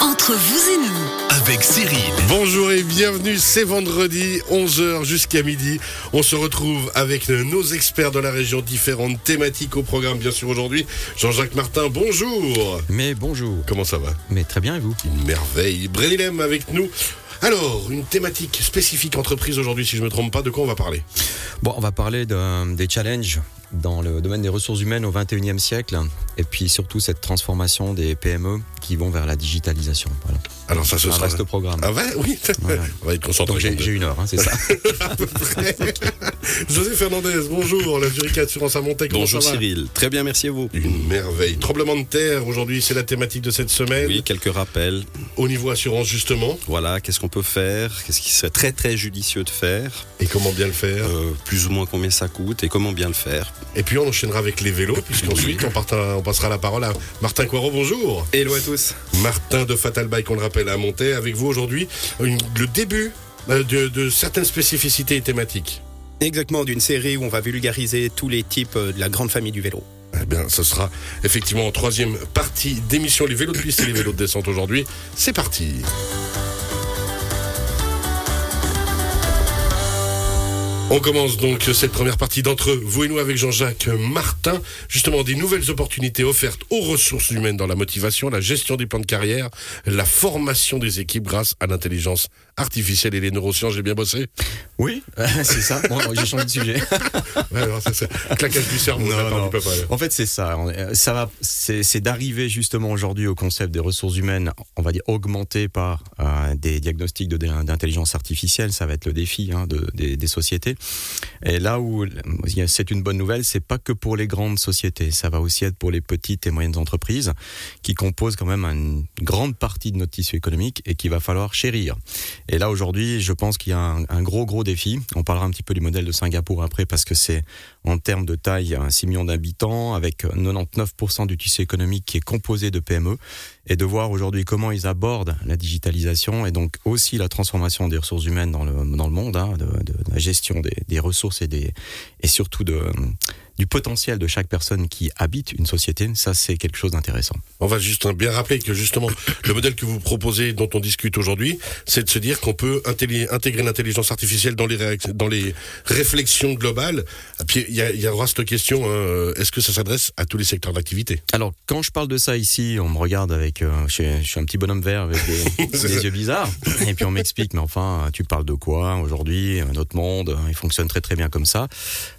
Entre vous et nous, avec Cyril. Bonjour et bienvenue, c'est vendredi, 11h jusqu'à midi. On se retrouve avec nos experts de la région, différentes thématiques au programme, bien sûr, aujourd'hui. Jean-Jacques Martin, bonjour. Mais bonjour. Comment ça va? Mais très bien, et vous? Une merveille. Brénilem avec nous. Alors, une thématique spécifique entreprise aujourd'hui, si je ne me trompe pas, de quoi on va parler? Bon, on va parler de- des challenges dans le domaine des ressources humaines au 21e siècle, et puis surtout cette transformation des PME qui vont vers la digitalisation. Voilà. Alors ça, ce Un sera... vaste programme. Ah ouais, oui. Voilà. On va être concentré. Donc j'ai une heure, hein, c'est ça. à peu près. José Fernandez, bonjour. La Zurich Assurance à comment Bonjour Cyril, très bien, merci à vous. Une merveille. Tremblement de terre, aujourd'hui, c'est la thématique de cette semaine. Oui, quelques rappels. Au niveau assurance, justement. Voilà, qu'est-ce qu'on peut faire? Qu'est-ce qui serait très très judicieux de faire? Et comment bien le faire? Euh, Plus ou moins combien ça coûte et comment bien le faire? Et puis on enchaînera avec les vélos, puisqu'ensuite on, on passera la parole à Martin Coirot. Bonjour. Hello à tous. Martin de Fatal Bike, on le rappelle, à Montaix. Avec vous aujourd'hui, le début euh, de, de certaines spécificités et thématiques. Exactement, d'une série où on va vulgariser tous les types euh, de la grande famille du vélo. Eh bien, ce sera effectivement en troisième partie d'émission Les vélos de piste et les vélos de descente aujourd'hui. C'est parti. On commence donc cette première partie d'entre vous et nous avec Jean-Jacques Martin. Justement, des nouvelles opportunités offertes aux ressources humaines dans la motivation, la gestion des plans de carrière, la formation des équipes grâce à l'intelligence artificielle et les neurosciences. J'ai bien bossé Oui, c'est ça. Bon, j'ai changé de sujet. Ouais, ça, claquage du cerveau. Non, non. du papa. En fait, c'est ça. Est- Ça va, c'est c'est d'arriver justement aujourd'hui au concept des ressources humaines, on va dire augmentées par euh, des diagnostics d'intelligence artificielle. Ça va être le défi hein, de- des, sociétés. Et là où c'est une bonne nouvelle, c'est pas que pour les grandes sociétés. Ça va aussi être pour les petites et moyennes entreprises qui composent quand même une grande partie de notre tissu économique et qu'il va falloir chérir. Et là aujourd'hui, je pense qu'il y a un, un gros gros défi. On parlera un petit peu du modèle de Singapour après parce que c'est en termes de taille, un 6 millions d'habitants, avec 99% du tissu économique qui est composé de PME, et de voir aujourd'hui comment ils abordent la digitalisation et donc aussi la transformation des ressources humaines dans le, monde, hein, de, de la gestion des, des ressources et, des, et surtout de, du potentiel de chaque personne qui habite une société, ça c'est quelque chose d'intéressant. On va juste bien rappeler que justement, le modèle que vous proposez, dont on discute aujourd'hui, c'est de se dire qu'on peut intégrer l'intelligence artificielle dans les, réac- dans les réflexions globales. Et puis, il y, y aura cette question, hein, euh, est-ce que ça s'adresse à tous les secteurs d'activité? Alors, quand je parle de ça ici, on me regarde avec. euh, je, suis, je suis un petit bonhomme vert avec des, des yeux bizarres. Et puis on m'explique, mais enfin, tu parles de quoi aujourd'hui? Notre monde, il fonctionne très très bien comme ça.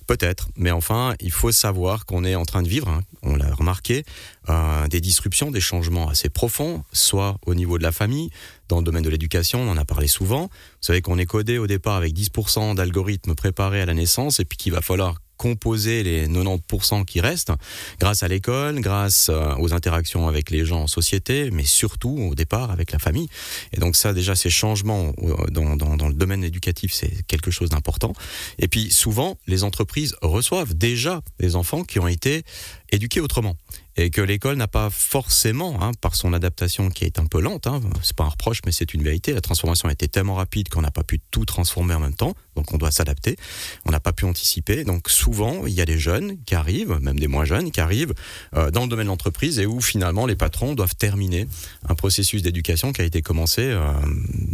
Peut-être, mais enfin, il faut savoir qu'on est en train de vivre, hein, on l'a remarqué, euh, des disruptions, des changements assez profonds, soit au niveau de la famille, dans le domaine de l'éducation, on en a parlé souvent. Vous savez qu'on est codé au départ avec 10% d'algorithmes préparés à la naissance, et puis qu'il va falloir composer les 90% qui restent grâce à l'école, grâce euh, aux interactions avec les gens en société, mais surtout au départ avec la famille. Et donc ça, déjà, ces changements euh, dans, dans, dans le domaine éducatif, c'est quelque chose d'important. Et puis souvent, les entreprises reçoivent déjà des enfants qui ont été éduqués autrement. Et que l'école n'a pas forcément, hein, par son adaptation qui est un peu lente, hein, c'est pas un reproche, mais c'est une vérité, la transformation a été tellement rapide qu'on n'a pas pu tout transformer en même temps, donc on doit s'adapter, on n'a pas pu anticiper. Donc souvent, il y a des jeunes qui arrivent, même des moins jeunes, qui arrivent euh, dans le domaine de l'entreprise et où finalement les patrons doivent terminer un processus d'éducation qui a été commencé euh,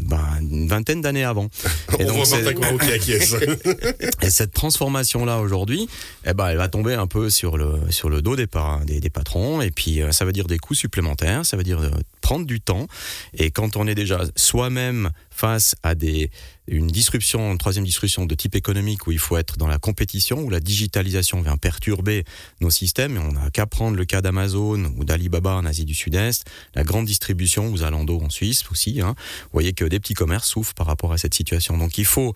ben, une vingtaine d'années avant. Et On donc, et cette transformation-là aujourd'hui, eh ben, elle va tomber un peu sur le, sur le dos des, des, des patrons. Et puis, euh, ça veut dire des coûts supplémentaires, ça veut dire euh, prendre du temps. Et quand on est déjà soi-même face à des, une disruption, une troisième disruption de type économique où il faut être dans la compétition, où la digitalisation vient perturber nos systèmes, et on n'a qu'à prendre le cas d'Amazon ou d'Alibaba en Asie du Sud-Est, la grande distribution ou Zalando en Suisse aussi. Hein, vous voyez que des petits commerces souffrent par rapport à cette situation. Donc il faut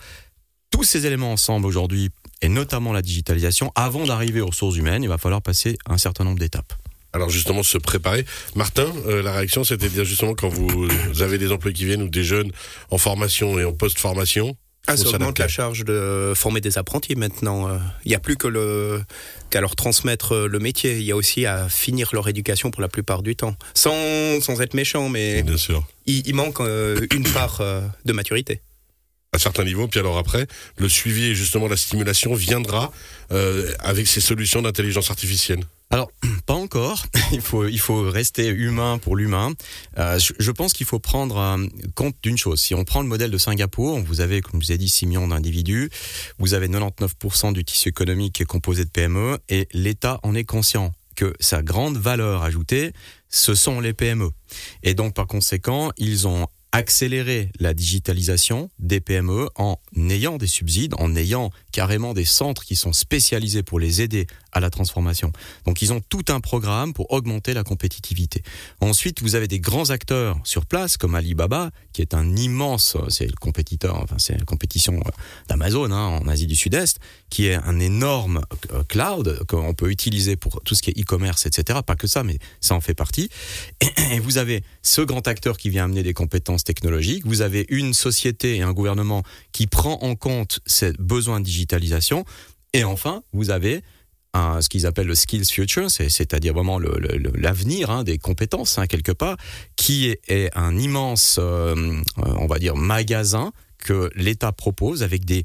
tous ces éléments ensemble aujourd'hui, et notamment la digitalisation, avant d'arriver aux ressources humaines, il va falloir passer un certain nombre d'étapes. Alors justement, se préparer. Martin, euh, la réaction, c'était de dire justement quand vous avez des employés qui viennent ou des jeunes en formation et en post-formation, Ah, ça augmente la charge de former des apprentis maintenant. Euh, Il n'y a plus que le qu'à leur transmettre euh, le métier. Il y a aussi à finir leur éducation pour la plupart du temps. Sans, sans être méchant, mais bien sûr. il, il manque euh, une part euh, de maturité. à certains niveaux. Puis alors après, le suivi et justement la stimulation viendra euh, avec ces solutions d'intelligence artificielle. Alors, pas encore. Il faut, il faut rester humain pour l'humain. Euh, je, pense qu'il faut prendre euh, compte d'une chose. Si on prend le modèle de Singapour, vous avez, comme je vous ai dit, 6 millions d'individus. Vous avez 99% du tissu économique qui est composé de PME et l'État en est conscient que sa grande valeur ajoutée, ce sont les PME. Et donc, par conséquent, ils ont accéléré la digitalisation des PME en ayant des subsides, en ayant carrément des centres qui sont spécialisés pour les aider à la transformation. Donc ils ont tout un programme pour augmenter la compétitivité. Ensuite, vous avez des grands acteurs sur place comme Alibaba, qui est un immense, c'est le compétiteur, enfin c'est la compétition d'Amazon hein, en Asie du Sud-Est, qui est un énorme euh, cloud qu'on peut utiliser pour tout ce qui est e-commerce, etc. Pas que ça, mais ça en fait partie. Et vous avez ce grand acteur qui vient amener des compétences technologiques. Vous avez une société et un gouvernement qui prend en compte ces besoins de digitalisation. Et enfin, vous avez ce qu'ils appellent le skills future, c'est-à-dire vraiment l'avenir hein, des compétences hein, quelque part, qui est, un immense, euh, on va dire, magasin que l'État propose avec des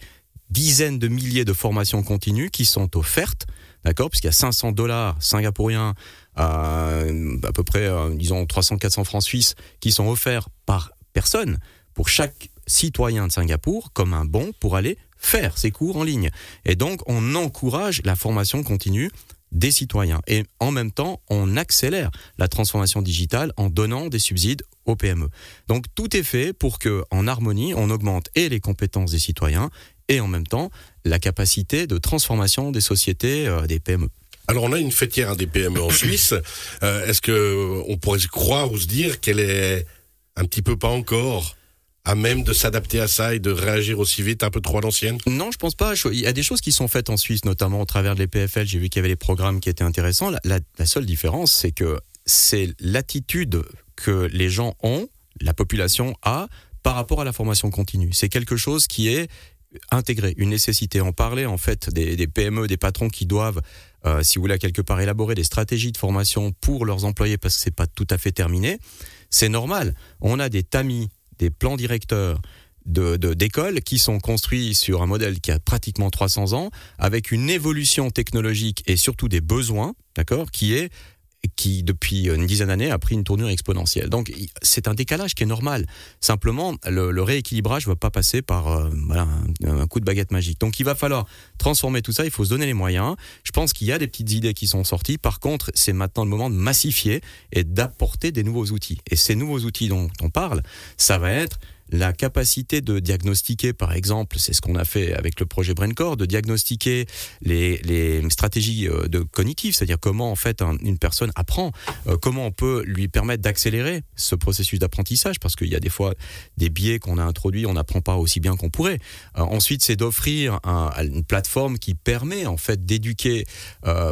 dizaines de milliers de formations continues qui sont offertes, d'accord, puisqu'il y a 500 dollars singapouriens, euh, à peu près, euh, disons 300-400 francs suisses, qui sont offerts par personne pour chaque citoyen de Singapour comme un bon pour aller faire ses cours en ligne. Et donc, on encourage la formation continue des citoyens. Et en même temps, on accélère la transformation digitale en donnant des subsides aux PME. Donc tout est fait pour que, en harmonie, on augmente et les compétences des citoyens et en même temps la capacité de transformation des sociétés, euh, des PME. Alors on a une fêtière des PME en Suisse. Euh, est-ce que on pourrait croire ou se dire qu'elle est un petit peu pas encore à même de s'adapter à ça et de réagir aussi vite, un peu trop à l'ancienne Non, je pense pas. Il y a des choses qui sont faites en Suisse, notamment au travers de l'EPFL. J'ai vu qu'il y avait des programmes qui étaient intéressants. La, seule différence, c'est que c'est l'attitude que les gens ont, la population a, par rapport à la formation continue. C'est quelque chose qui est intégré, une nécessité. En parler en fait des, des PME, des patrons qui doivent, euh, si vous voulez, quelque part élaborer des stratégies de formation pour leurs employés parce que c'est pas tout à fait terminé. C'est normal. On a des tamis des plans directeurs de d'écoles qui sont construits sur un modèle qui a pratiquement 300 ans, avec une évolution technologique et surtout des besoins, d'accord, qui est qui depuis une dizaine d'années a pris une tournure exponentielle. Donc c'est un décalage qui est normal. Simplement, le, rééquilibrage ne va pas passer par euh, voilà, un, coup de baguette magique. Donc il va falloir transformer tout ça, il faut se donner les moyens. Je pense qu'il y a des petites idées qui sont sorties. Par contre, c'est maintenant le moment de massifier et d'apporter des nouveaux outils. Et ces nouveaux outils dont on parle, ça va être la capacité de diagnostiquer, par exemple, c'est ce qu'on a fait avec le projet BrainCore, de diagnostiquer les, stratégies euh, de cognitives, c'est-à-dire comment en fait une personne apprend, euh, comment on peut lui permettre d'accélérer ce processus d'apprentissage, parce qu'il y a des fois des biais qu'on a introduits, on n'apprend pas aussi bien qu'on pourrait. Euh, ensuite, c'est d'offrir un, une plateforme qui permet en fait d'éduquer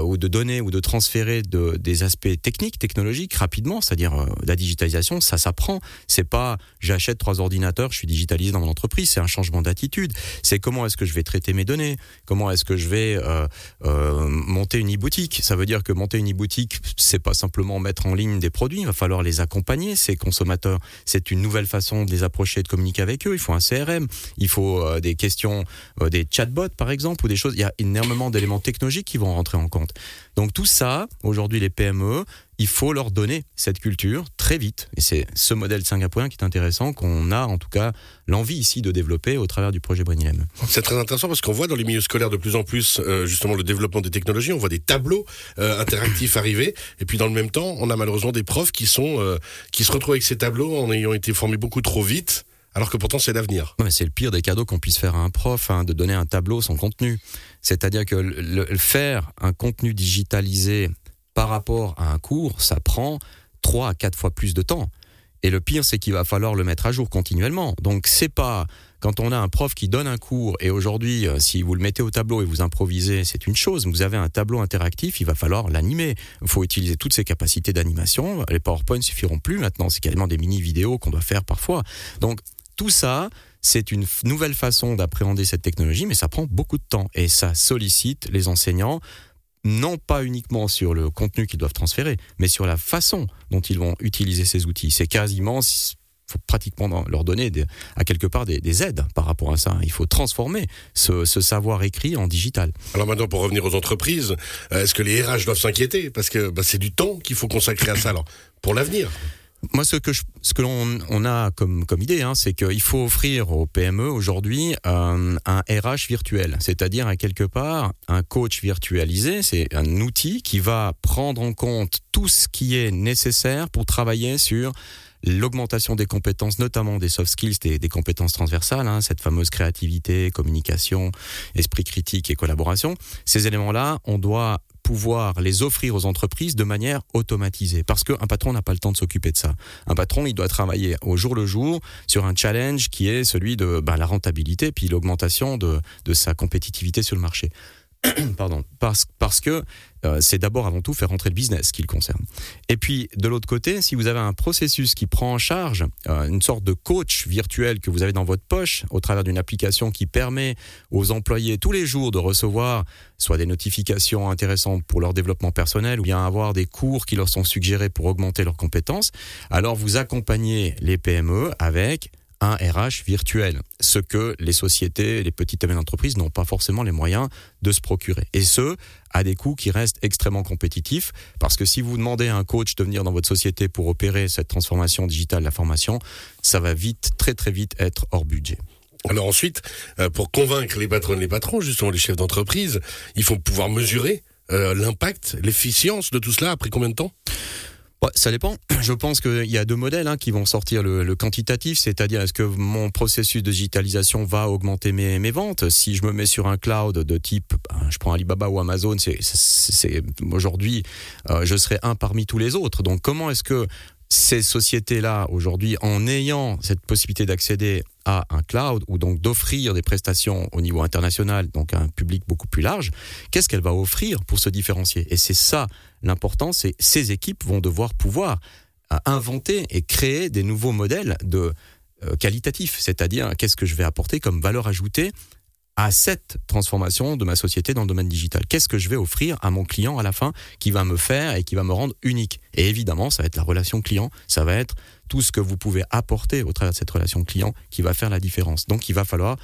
ou de donner ou de transférer de, des aspects techniques, technologiques rapidement, c'est-à-dire la digitalisation, ça s'apprend. C'est pas j'achète trois ordinateurs je suis digitalisé dans mon entreprise. C'est un changement d'attitude. C'est comment est-ce que je vais traiter mes données? Comment est-ce que je vais euh, euh, monter une e-boutique? Ça veut dire que monter une e-boutique, c'est pas simplement mettre en ligne des produits. Il va falloir les accompagner. Ces consommateurs, c'est une nouvelle façon de les approcher, de communiquer avec eux. Il faut un CRM. Il faut euh, des questions, des chatbots par exemple, ou des choses. Il y a énormément d'éléments technologiques qui vont rentrer en compte. Donc tout ça, aujourd'hui, les PME, il faut leur donner cette culture très vite. Et c'est ce modèle singapourien qui est intéressant, qu'on a en tout cas l'envie ici de développer au travers du projet Brunilem. C'est très intéressant parce qu'on voit dans les milieux scolaires de plus en plus euh, justement le développement des technologies, on voit des tableaux euh, interactifs arriver, et puis dans le même temps, on a malheureusement des profs qui sont euh, qui se retrouvent avec ces tableaux en ayant été formés beaucoup trop vite. Alors que pourtant c'est l'avenir. C'est le pire des cadeaux qu'on puisse faire à un prof, hein, de donner un tableau sans contenu. C'est-à-dire que le, faire un contenu digitalisé par rapport à un cours, ça prend trois à quatre fois plus de temps. Et le pire, c'est qu'il va falloir le mettre à jour continuellement. Donc, c'est pas quand on a un prof qui donne un cours et aujourd'hui, euh, si vous le mettez au tableau et vous improvisez, c'est une chose. Vous avez un tableau interactif, il va falloir l'animer. Il faut utiliser toutes ces capacités d'animation. Les PowerPoint suffiront plus maintenant. C'est carrément des mini vidéos qu'on doit faire parfois. Donc, tout ça, c'est une nouvelle façon d'appréhender cette technologie, mais ça prend beaucoup de temps et ça sollicite les enseignants non pas uniquement sur le contenu qu'ils doivent transférer, mais sur la façon dont ils vont utiliser ces outils. C'est quasiment faut pratiquement leur donner à quelque part des, des, aides par rapport à ça. Il faut transformer ce, ce savoir écrit en digital. Alors maintenant, pour revenir aux entreprises, euh, est-ce que les RH doivent s'inquiéter? Parce que bah, c'est du temps qu'il faut consacrer à ça. Alors, pour l'avenir moi, ce que ce que l'on on a comme comme idée, hein, c'est qu'il faut offrir aux PME aujourd'hui un, un, RH virtuel, c'est-à-dire quelque part un coach virtualisé. C'est un outil qui va prendre en compte tout ce qui est nécessaire pour travailler sur l'augmentation des compétences, notamment des soft skills, des, des compétences transversales, hein, cette fameuse créativité, communication, esprit critique et collaboration. Ces éléments-là, on doit pouvoir les offrir aux entreprises de manière automatisée. Parce qu'un patron n'a pas le temps de s'occuper de ça. Un patron, il doit travailler au jour le jour sur un challenge qui est celui de ben, la rentabilité puis l'augmentation de, de sa compétitivité sur le marché. Pardon, parce, parce que euh, c'est d'abord avant tout faire rentrer le business qui le concerne. Et puis de l'autre côté, si vous avez un processus qui prend en charge euh, une sorte de coach virtuel que vous avez dans votre poche au travers d'une application qui permet aux employés tous les jours de recevoir soit des notifications intéressantes pour leur développement personnel ou bien avoir des cours qui leur sont suggérés pour augmenter leurs compétences, alors vous accompagnez les PME avec un RH virtuel, ce que les sociétés, les petites et moyennes entreprises n'ont pas forcément les moyens de se procurer. Et ce, à des coûts qui restent extrêmement compétitifs, parce que si vous demandez à un coach de venir dans votre société pour opérer cette transformation digitale la formation, ça va vite, très très vite être hors budget. Alors ensuite, euh, pour convaincre les patrons et les patrons, justement les chefs d'entreprise, il faut pouvoir mesurer euh, l'impact, l'efficience de tout cela après combien de temps? Ça dépend. Je pense qu'il y a deux modèles hein, qui vont sortir le, quantitatif, c'est-à-dire est-ce que mon processus de digitalisation va augmenter mes, mes, ventes? Si je me mets sur un cloud de type, ben, je prends Alibaba ou Amazon, c'est aujourd'hui, euh, je serai un parmi tous les autres. Donc comment est-ce que ces sociétés-là, aujourd'hui, en ayant cette possibilité d'accéder à un cloud ou donc d'offrir des prestations au niveau international, donc à un public beaucoup plus large, qu'est-ce qu'elle va offrir pour se différencier? Et c'est ça l'important, c'est ces équipes vont devoir pouvoir euh, inventer et créer des nouveaux modèles de euh, qualitatifs, c'est-à-dire qu'est-ce que je vais apporter comme valeur ajoutée à cette transformation de ma société dans le domaine digital? Qu'est-ce que je vais offrir à mon client à la fin qui va me faire et qui va me rendre unique? Et évidemment, ça va être la relation client, ça va être tout ce que vous pouvez apporter au travers de cette relation client qui va faire la différence. Donc il va falloir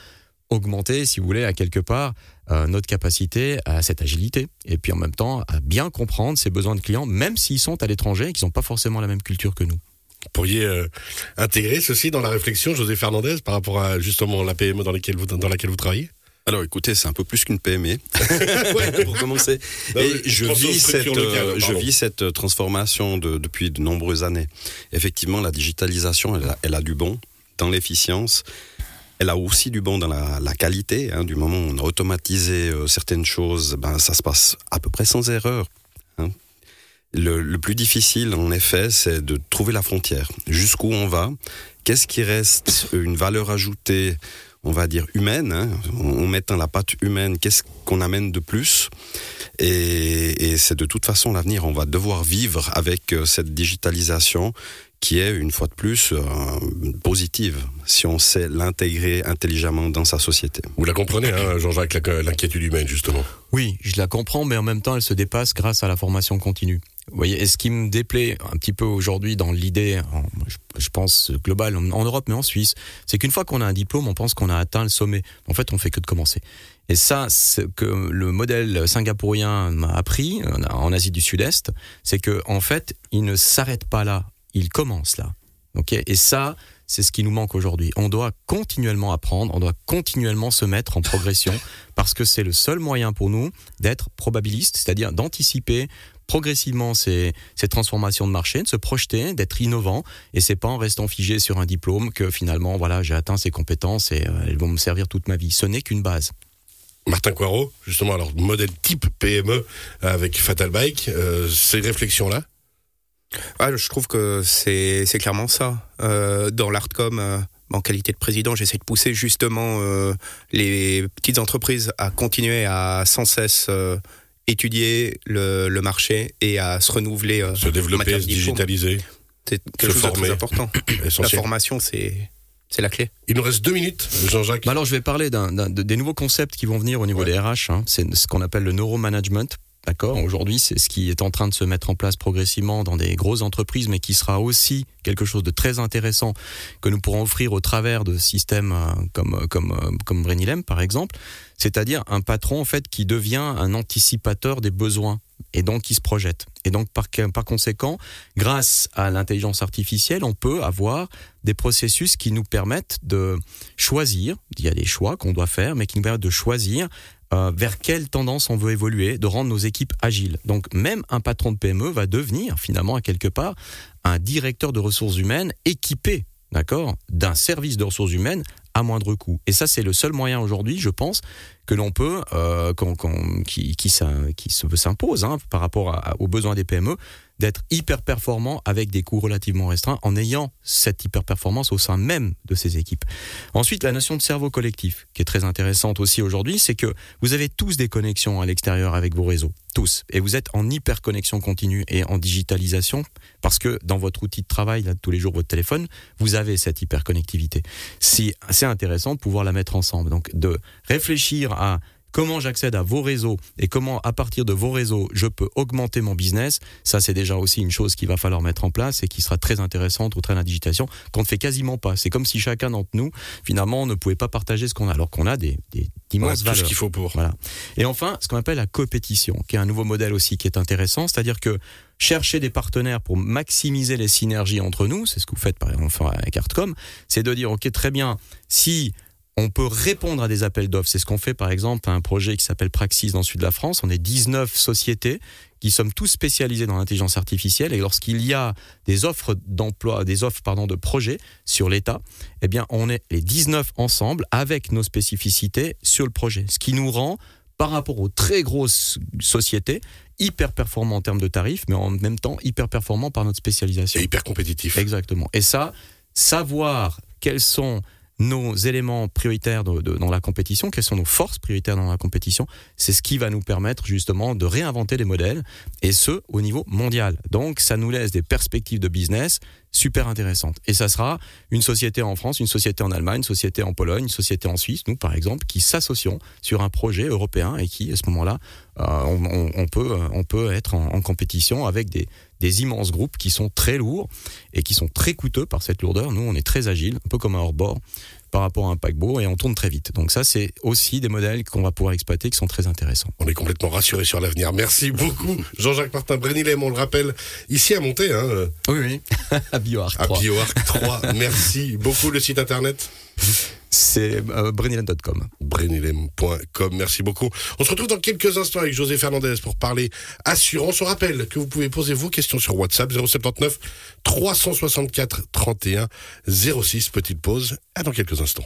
augmenter, si vous voulez, à quelque part euh, notre capacité à cette agilité et puis en même temps à bien comprendre ces besoins de clients, même s'ils sont à l'étranger et qu'ils n'ont pas forcément la même culture que nous. Vous pourriez euh, intégrer ceci dans la réflexion, José Fernandez, par rapport à justement la PME dans, laquelle vous, dans laquelle vous travaillez? Alors écoutez, c'est un peu plus qu'une PME pour commencer. Et je vis cette, euh, je vis cette transformation de, depuis de nombreuses années. Effectivement, la digitalisation, elle a, elle a du bon dans l'efficience. Elle a aussi du bon dans la, qualité. Hein, du moment où on a automatisé euh, certaines choses, ben, ça se passe à peu près sans erreur. Hein. Le, plus difficile, en effet, c'est de trouver la frontière. Jusqu'où on va? Qu'est-ce qui reste une valeur ajoutée on va dire humaine, hein? on met dans la pâte humaine, qu'est-ce qu'on amène de plus? Et, et c'est de toute façon l'avenir, on va devoir vivre avec euh, cette digitalisation qui est une fois de plus euh, positive si on sait l'intégrer intelligemment dans sa société. Vous la comprenez, hein, Jean-Jacques, l'inquiétude humaine justement? Oui, je la comprends, mais en même temps, elle se dépasse grâce à la formation continue. Vous voyez, et ce qui me déplaît un petit peu aujourd'hui dans l'idée, je pense globale en, Europe, mais en Suisse, c'est qu'une fois qu'on a un diplôme, on pense qu'on a atteint le sommet. En fait, on fait que de commencer. Et ça, ce que le modèle singapourien m'a appris en Asie du Sud-Est, c'est que en fait, il ne s'arrête pas là il commence là. Et ça, c'est ce qui nous manque aujourd'hui. On doit continuellement apprendre, on doit continuellement se mettre en progression parce que c'est le seul moyen pour nous d'être probabiliste, c'est-à-dire d'anticiper progressivement ces, ces, transformations de marché, de se projeter, d'être innovant. Et c'est pas en restant figé sur un diplôme que finalement, voilà, j'ai atteint ces compétences et euh, elles vont me servir toute ma vie. Ce n'est qu'une base. Martin Coirot, justement, alors modèle type PME avec Fatal Bike, euh, ces réflexions-là ah, je trouve que c'est clairement ça. Euh, dans l'Artcom, euh, en qualité de président, j'essaie de pousser justement euh, les petites entreprises à continuer à sans cesse euh, étudier le, le, marché et à se renouveler. se développer, se digitaliser. C'est quelque chose de très important. la formation, c'est c'est la clé. Il nous reste deux minutes, Jean-Jacques. Bah alors, je vais parler des nouveaux concepts qui vont venir au niveau ouais. des RH. Hein. C'est ce qu'on appelle le neuromanagement D'accord. Aujourd'hui, c'est ce qui est en train de se mettre en place progressivement dans des grosses entreprises, mais qui sera aussi quelque chose de très intéressant que nous pourrons offrir au travers de systèmes euh, comme comme euh, comme Brenilem par exemple, c'est-à-dire un patron en fait qui devient un anticipateur des besoins et donc qui se projette. Et donc par, par conséquent, grâce à l'intelligence artificielle, on peut avoir des processus qui nous permettent de choisir, il y a des choix qu'on doit faire, mais qui nous permettent de choisir euh, vers quelle tendance on veut évoluer, de rendre nos équipes agiles. Donc même un patron de PME va devenir finalement à quelque part un directeur de ressources humaines équipé, d'accord, d'un service de ressources humaines à moindre coût. Et ça, c'est le seul moyen aujourd'hui, je pense, que l'on peut, euh, qui, s'impose hein, par rapport aux besoins des PME, d'être hyper performant avec des coûts relativement restreints en ayant cette hyper performance au sein même de ces équipes. Ensuite, la notion de cerveau collectif, qui est très intéressante aussi aujourd'hui, c'est que vous avez tous des connexions à l'extérieur avec vos réseaux, tous, et vous êtes en hyper connexion continue et en digitalisation parce que dans votre outil de travail, là, tous les jours, votre téléphone, vous avez cette hyperconnectivité. C'est intéressant de pouvoir la mettre ensemble. Donc, de réfléchir à comment j'accède à vos réseaux et comment à partir de vos réseaux je peux augmenter mon business, ça c'est déjà aussi une chose qu'il va falloir mettre en place et qui sera très intéressante au train de la digitalisation qu'on ne fait quasiment pas. C'est comme si chacun d'entre nous finalement ne pouvait pas partager ce qu'on a alors qu'on a des, des immenses valeurs. Tout ce qu'il faut pour. Voilà. Et enfin, ce qu'on appelle la compétition, qui est un nouveau modèle aussi qui est intéressant, c'est-à-dire que chercher des partenaires pour maximiser les synergies entre nous, c'est ce que vous faites par exemple avec Artcom, c'est de dire ok très bien si on peut répondre à des appels d'offres. C'est ce qu'on fait par exemple à un projet qui s'appelle Praxis dans le sud de la France. On est 19 sociétés qui sommes tous spécialisés dans l'intelligence artificielle et lorsqu'il y a des offres d'emploi, des offres pardon de projets sur l'État, eh bien on est les 19 ensemble avec nos spécificités sur le projet. Ce qui nous rend par rapport aux très grosses sociétés hyper performants en termes de tarifs, mais en même temps hyper performants par notre spécialisation. Et hyper compétitif. Exactement. Et ça, savoir quels sont nos éléments prioritaires dans la compétition, quelles sont nos forces prioritaires dans la compétition, c'est ce qui va nous permettre justement de réinventer les modèles, et ce, au niveau mondial. Donc, ça nous laisse des perspectives de business super intéressantes. Et ça sera une société en France, une société en Allemagne, une société en Pologne, une société en Suisse, nous par exemple, qui s'associent sur un projet européen et qui, à ce moment-là, euh, on, peut, on peut être en, en compétition avec des, des immenses groupes qui sont très lourds et qui sont très coûteux par cette lourdeur. Nous, on est très agile, un peu comme un hors-bord par rapport à un paquebot et on tourne très vite. Donc ça, c'est aussi des modèles qu'on va pouvoir exploiter qui sont très intéressants. On est complètement rassuré sur l'avenir. Merci beaucoup, Jean-Jacques Martin Brenilem, on le rappelle, ici à Monté. Hein. Oui, oui, à BioArc 3. À BioArc 3. Merci beaucoup. Le site internet c'est euh, brenilem.com. Merci beaucoup. On se retrouve dans quelques instants avec José Fernandez pour parler assurance. On rappelle que vous pouvez poser vos questions sur WhatsApp 079 364 31 06. Petite pause. À dans quelques instants.